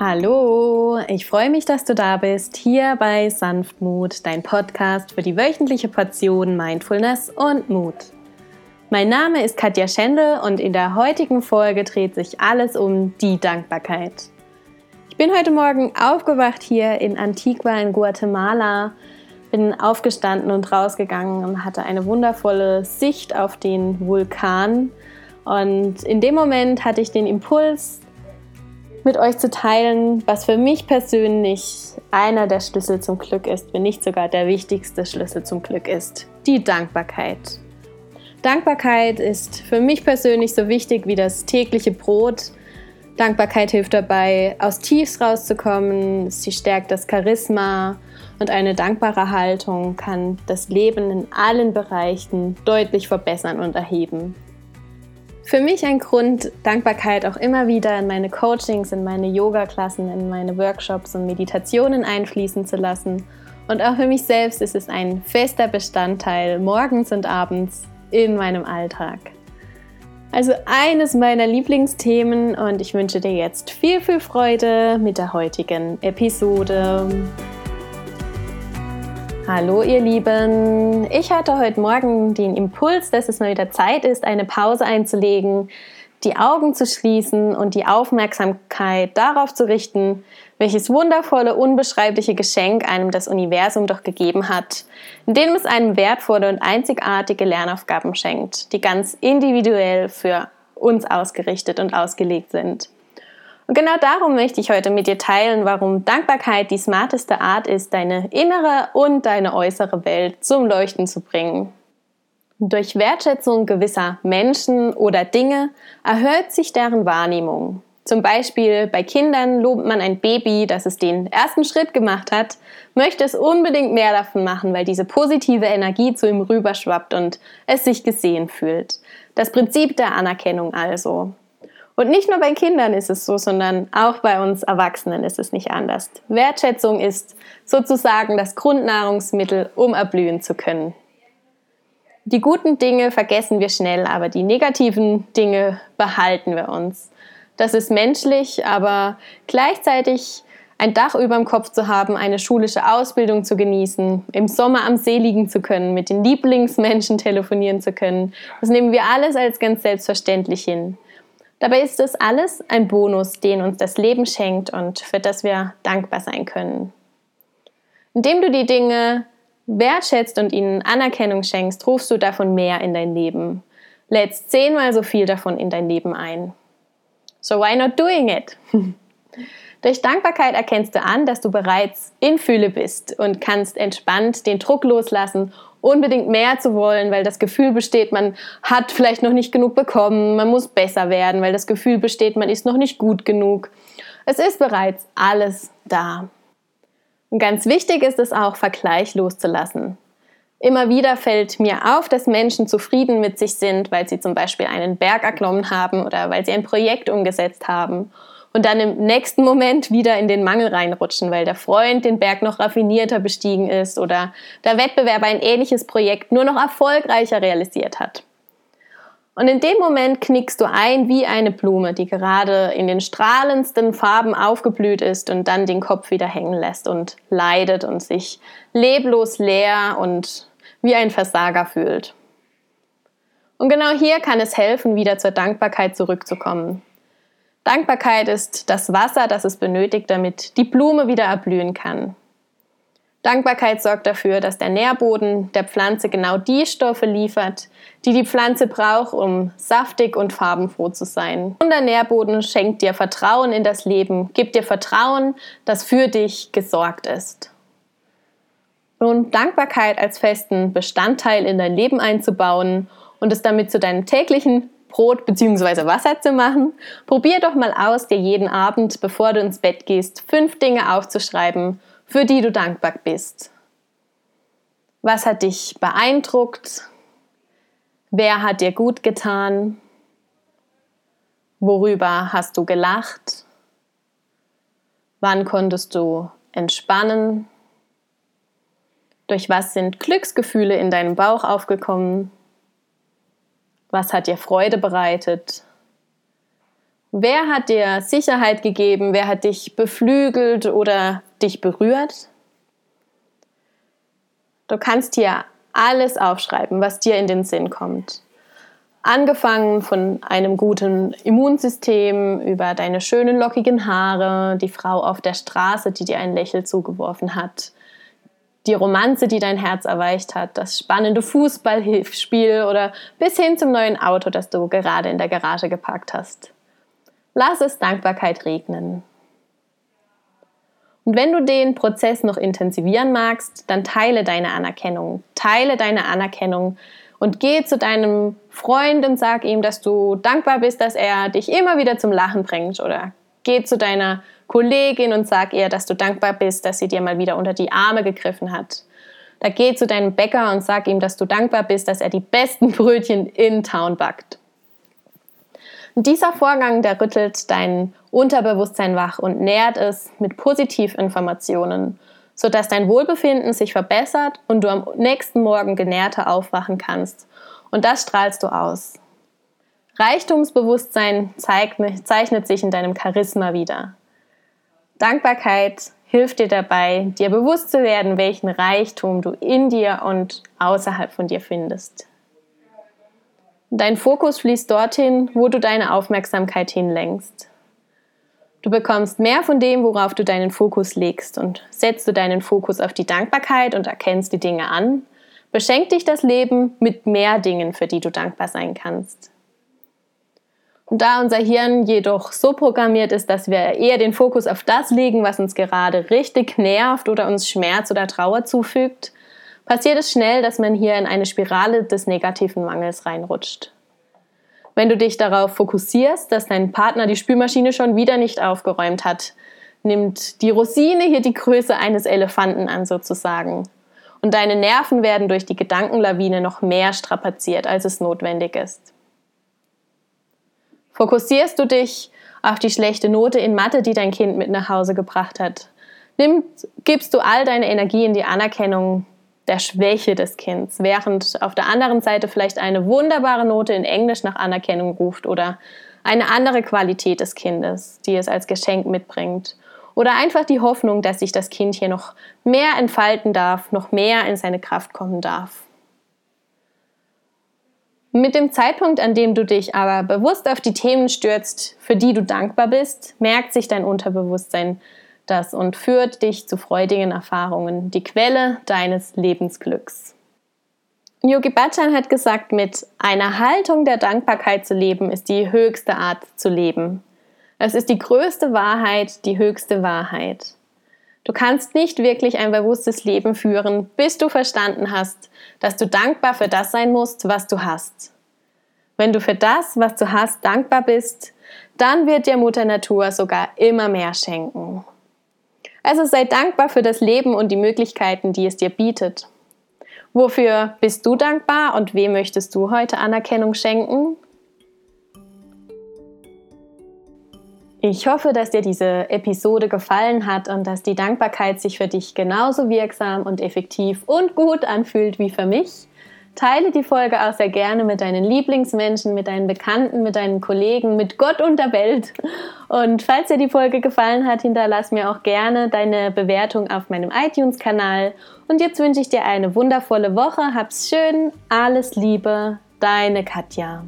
Hallo, ich freue mich, dass du da bist, hier bei Sanftmut, dein Podcast für die wöchentliche Portion Mindfulness und Mut. Mein Name ist Katja Schendel und in der heutigen Folge dreht sich alles um die Dankbarkeit. Ich bin heute Morgen aufgewacht hier in Antigua in Guatemala, bin aufgestanden und rausgegangen und hatte eine wundervolle Sicht auf den Vulkan. Und in dem Moment hatte ich den Impuls, mit euch zu teilen, was für mich persönlich einer der Schlüssel zum Glück ist, wenn nicht sogar der wichtigste Schlüssel zum Glück ist, die Dankbarkeit. Dankbarkeit ist für mich persönlich so wichtig wie das tägliche Brot. Dankbarkeit hilft dabei, aus Tiefs rauszukommen, sie stärkt das Charisma und eine dankbare Haltung kann das Leben in allen Bereichen deutlich verbessern und erheben. Für mich ein Grund, Dankbarkeit auch immer wieder in meine Coachings, in meine Yoga-Klassen, in meine Workshops und Meditationen einfließen zu lassen. Und auch für mich selbst ist es ein fester Bestandteil morgens und abends in meinem Alltag. Also eines meiner Lieblingsthemen und ich wünsche dir jetzt viel, viel Freude mit der heutigen Episode. Hallo ihr Lieben, ich hatte heute Morgen den Impuls, dass es mal wieder Zeit ist, eine Pause einzulegen, die Augen zu schließen und die Aufmerksamkeit darauf zu richten, welches wundervolle, unbeschreibliche Geschenk einem das Universum doch gegeben hat, indem es einem wertvolle und einzigartige Lernaufgaben schenkt, die ganz individuell für uns ausgerichtet und ausgelegt sind. Und genau darum möchte ich heute mit dir teilen, warum Dankbarkeit die smarteste Art ist, deine innere und deine äußere Welt zum Leuchten zu bringen. Durch Wertschätzung gewisser Menschen oder Dinge erhöht sich deren Wahrnehmung. Zum Beispiel bei Kindern lobt man ein Baby, das es den ersten Schritt gemacht hat, möchte es unbedingt mehr davon machen, weil diese positive Energie zu ihm rüberschwappt und es sich gesehen fühlt. Das Prinzip der Anerkennung also. Und nicht nur bei Kindern ist es so, sondern auch bei uns Erwachsenen ist es nicht anders. Wertschätzung ist sozusagen das Grundnahrungsmittel, um erblühen zu können. Die guten Dinge vergessen wir schnell, aber die negativen Dinge behalten wir uns. Das ist menschlich, aber gleichzeitig ein Dach über dem Kopf zu haben, eine schulische Ausbildung zu genießen, im Sommer am See liegen zu können, mit den Lieblingsmenschen telefonieren zu können, das nehmen wir alles als ganz selbstverständlich hin. Dabei ist es alles ein Bonus, den uns das Leben schenkt und für das wir dankbar sein können. Indem du die Dinge wertschätzt und ihnen Anerkennung schenkst, rufst du davon mehr in dein Leben. Lädst zehnmal so viel davon in dein Leben ein. So why not doing it? Durch Dankbarkeit erkennst du an, dass du bereits in Fühle bist und kannst entspannt den Druck loslassen unbedingt mehr zu wollen, weil das Gefühl besteht, man hat vielleicht noch nicht genug bekommen, man muss besser werden, weil das Gefühl besteht, man ist noch nicht gut genug. Es ist bereits alles da. Und ganz wichtig ist es auch, Vergleich loszulassen. Immer wieder fällt mir auf, dass Menschen zufrieden mit sich sind, weil sie zum Beispiel einen Berg erklommen haben oder weil sie ein Projekt umgesetzt haben und dann im nächsten Moment wieder in den Mangel reinrutschen, weil der Freund den Berg noch raffinierter bestiegen ist oder der Wettbewerber ein ähnliches Projekt nur noch erfolgreicher realisiert hat. Und in dem Moment knickst du ein wie eine Blume, die gerade in den strahlendsten Farben aufgeblüht ist und dann den Kopf wieder hängen lässt und leidet und sich leblos leer und wie ein Versager fühlt. Und genau hier kann es helfen, wieder zur Dankbarkeit zurückzukommen. Dankbarkeit ist das Wasser, das es benötigt, damit die Blume wieder erblühen kann. Dankbarkeit sorgt dafür, dass der Nährboden der Pflanze genau die Stoffe liefert, die die Pflanze braucht, um saftig und farbenfroh zu sein. Und der Nährboden schenkt dir Vertrauen in das Leben, gibt dir Vertrauen, dass für dich gesorgt ist. Nun, Dankbarkeit als festen Bestandteil in dein Leben einzubauen und es damit zu deinem täglichen Brot bzw. Wasser zu machen. Probier doch mal aus, dir jeden Abend, bevor du ins Bett gehst, fünf Dinge aufzuschreiben, für die du dankbar bist. Was hat dich beeindruckt? Wer hat dir gut getan? Worüber hast du gelacht? Wann konntest du entspannen? Durch was sind Glücksgefühle in deinem Bauch aufgekommen? Was hat dir Freude bereitet? Wer hat dir Sicherheit gegeben? Wer hat dich beflügelt oder dich berührt? Du kannst hier alles aufschreiben, was dir in den Sinn kommt. Angefangen von einem guten Immunsystem über deine schönen lockigen Haare, die Frau auf der Straße, die dir ein Lächeln zugeworfen hat, die Romanze, die dein Herz erweicht hat, das spannende Fußballspiel oder bis hin zum neuen Auto, das du gerade in der Garage geparkt hast. Lass es Dankbarkeit regnen. Und wenn du den Prozess noch intensivieren magst, dann teile deine Anerkennung. Teile deine Anerkennung und geh zu deinem Freund und sag ihm, dass du dankbar bist, dass er dich immer wieder zum Lachen bringt. Oder geh zu deiner Kollegin und sag ihr, dass du dankbar bist, dass sie dir mal wieder unter die Arme gegriffen hat. Da geh zu deinem Bäcker und sag ihm, dass du dankbar bist, dass er die besten Brötchen in Town backt. Und dieser Vorgang, der rüttelt dein Unterbewusstsein wach und nährt es mit Positivinformationen, sodass dein Wohlbefinden sich verbessert und du am nächsten Morgen genährter aufwachen kannst. Und das strahlst du aus. Reichtumsbewusstsein zeichnet sich in deinem Charisma wieder. Dankbarkeit hilft dir dabei, dir bewusst zu werden, welchen Reichtum du in dir und außerhalb von dir findest. Dein Fokus fließt dorthin, wo du deine Aufmerksamkeit hinlenkst. Du bekommst mehr von dem, worauf du deinen Fokus legst und setzt du deinen Fokus auf die Dankbarkeit und erkennst die Dinge an, beschenkt dich das Leben mit mehr Dingen, für die du dankbar sein kannst. Und da unser Hirn jedoch so programmiert ist, dass wir eher den Fokus auf das legen, was uns gerade richtig nervt oder uns Schmerz oder Trauer zufügt, passiert es schnell, dass man hier in eine Spirale des negativen Mangels reinrutscht. Wenn du dich darauf fokussierst, dass dein Partner die Spülmaschine schon wieder nicht aufgeräumt hat, nimmt die Rosine hier die Größe eines Elefanten an sozusagen. Und deine Nerven werden durch die Gedankenlawine noch mehr strapaziert, als es notwendig ist. Fokussierst du dich auf die schlechte Note in Mathe, die dein Kind mit nach Hause gebracht hat, Nimm, gibst du all deine Energie in die Anerkennung der Schwäche des Kindes, während auf der anderen Seite vielleicht eine wunderbare Note in Englisch nach Anerkennung ruft oder eine andere Qualität des Kindes, die es als Geschenk mitbringt. Oder einfach die Hoffnung, dass sich das Kind hier noch mehr entfalten darf, noch mehr in seine Kraft kommen darf. Mit dem Zeitpunkt, an dem du dich aber bewusst auf die Themen stürzt, für die du dankbar bist, merkt sich dein Unterbewusstsein, das und führt dich zu freudigen Erfahrungen, die Quelle deines Lebensglücks. Yogi Bhajan hat gesagt, mit einer Haltung der Dankbarkeit zu leben, ist die höchste Art zu leben. Es ist die größte Wahrheit, die höchste Wahrheit. Du kannst nicht wirklich ein bewusstes Leben führen, bis du verstanden hast, dass du dankbar für das sein musst, was du hast. Wenn du für das, was du hast, dankbar bist, dann wird dir Mutter Natur sogar immer mehr schenken. Also sei dankbar für das Leben und die Möglichkeiten, die es dir bietet. Wofür bist du dankbar und wem möchtest du heute Anerkennung schenken? Ich hoffe, dass dir diese Episode gefallen hat und dass die Dankbarkeit sich für dich genauso wirksam und effektiv und gut anfühlt wie für mich. Teile die Folge auch sehr gerne mit deinen Lieblingsmenschen, mit deinen Bekannten, mit deinen Kollegen, mit Gott und der Welt. Und falls dir die Folge gefallen hat, hinterlass mir auch gerne deine Bewertung auf meinem iTunes-Kanal. Und jetzt wünsche ich dir eine wundervolle Woche. Hab's schön, alles Liebe, deine Katja.